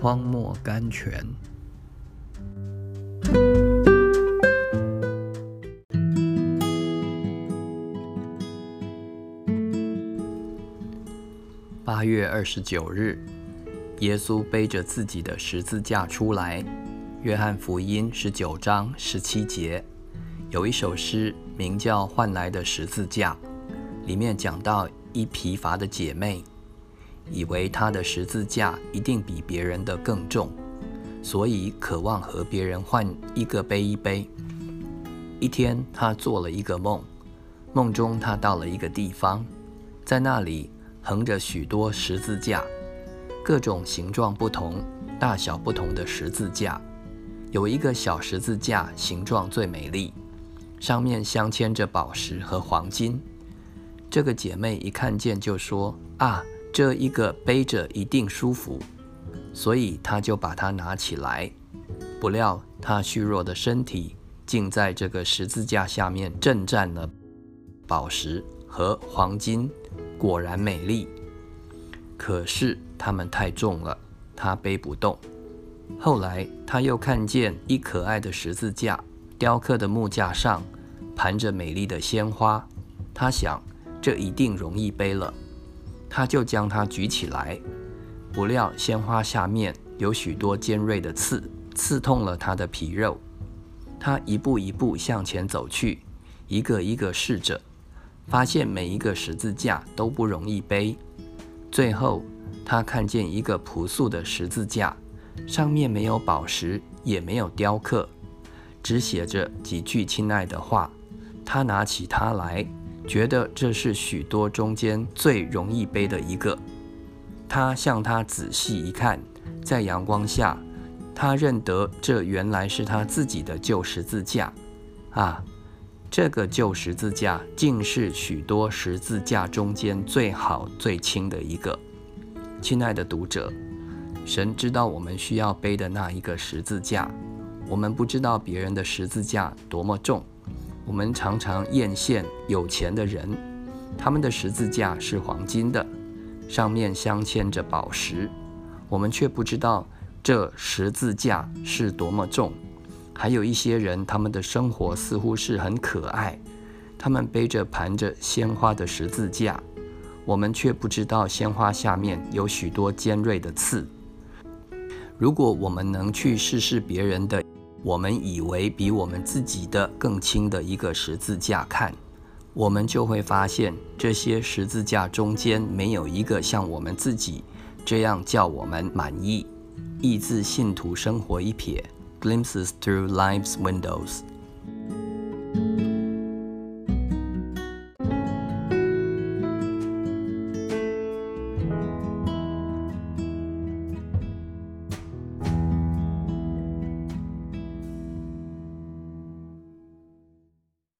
荒漠甘泉。八月二十九日，耶稣背着自己的十字架出来。约翰福音十九章十七节有一首诗，名叫《换来的十字架》，里面讲到一疲乏的姐妹，以为她的十字架一定比别人的更重，所以渴望和别人换一个背一背。一天，她做了一个梦，梦中她到了一个地方，在那里横着许多十字架，各种形状不同、大小不同的十字架。有一个小十字架，形状最美丽，上面镶嵌着宝石和黄金。这个姐妹一看见就说：“啊，这一个背着一定舒服。”所以他就把它拿起来。不料他虚弱的身体竟在这个十字架下面震颤了宝石和黄金，果然美丽。可是它们太重了，他背不动。后来，他又看见一可爱的十字架，雕刻的木架上盘着美丽的鲜花。他想，这一定容易背了，他就将它举起来。不料，鲜花下面有许多尖锐的刺，刺痛了他的皮肉。他一步一步向前走去，一个一个试着，发现每一个十字架都不容易背。最后，他看见一个朴素的十字架。上面没有宝石，也没有雕刻，只写着几句亲爱的话。他拿起它来，觉得这是许多中间最容易背的一个。他向它仔细一看，在阳光下，他认得这原来是他自己的旧十字架。啊，这个旧十字架竟是许多十字架中间最好最轻的一个。亲爱的读者。神知道我们需要背的那一个十字架，我们不知道别人的十字架多么重。我们常常艳羡有钱的人，他们的十字架是黄金的，上面镶嵌着宝石，我们却不知道这十字架是多么重。还有一些人，他们的生活似乎是很可爱，他们背着盘着鲜花的十字架，我们却不知道鲜花下面有许多尖锐的刺。如果我们能去试试别人的，我们以为比我们自己的更轻的一个十字架看，我们就会发现这些十字架中间没有一个像我们自己这样叫我们满意。意自信徒生活一瞥，Glimpses through life's windows。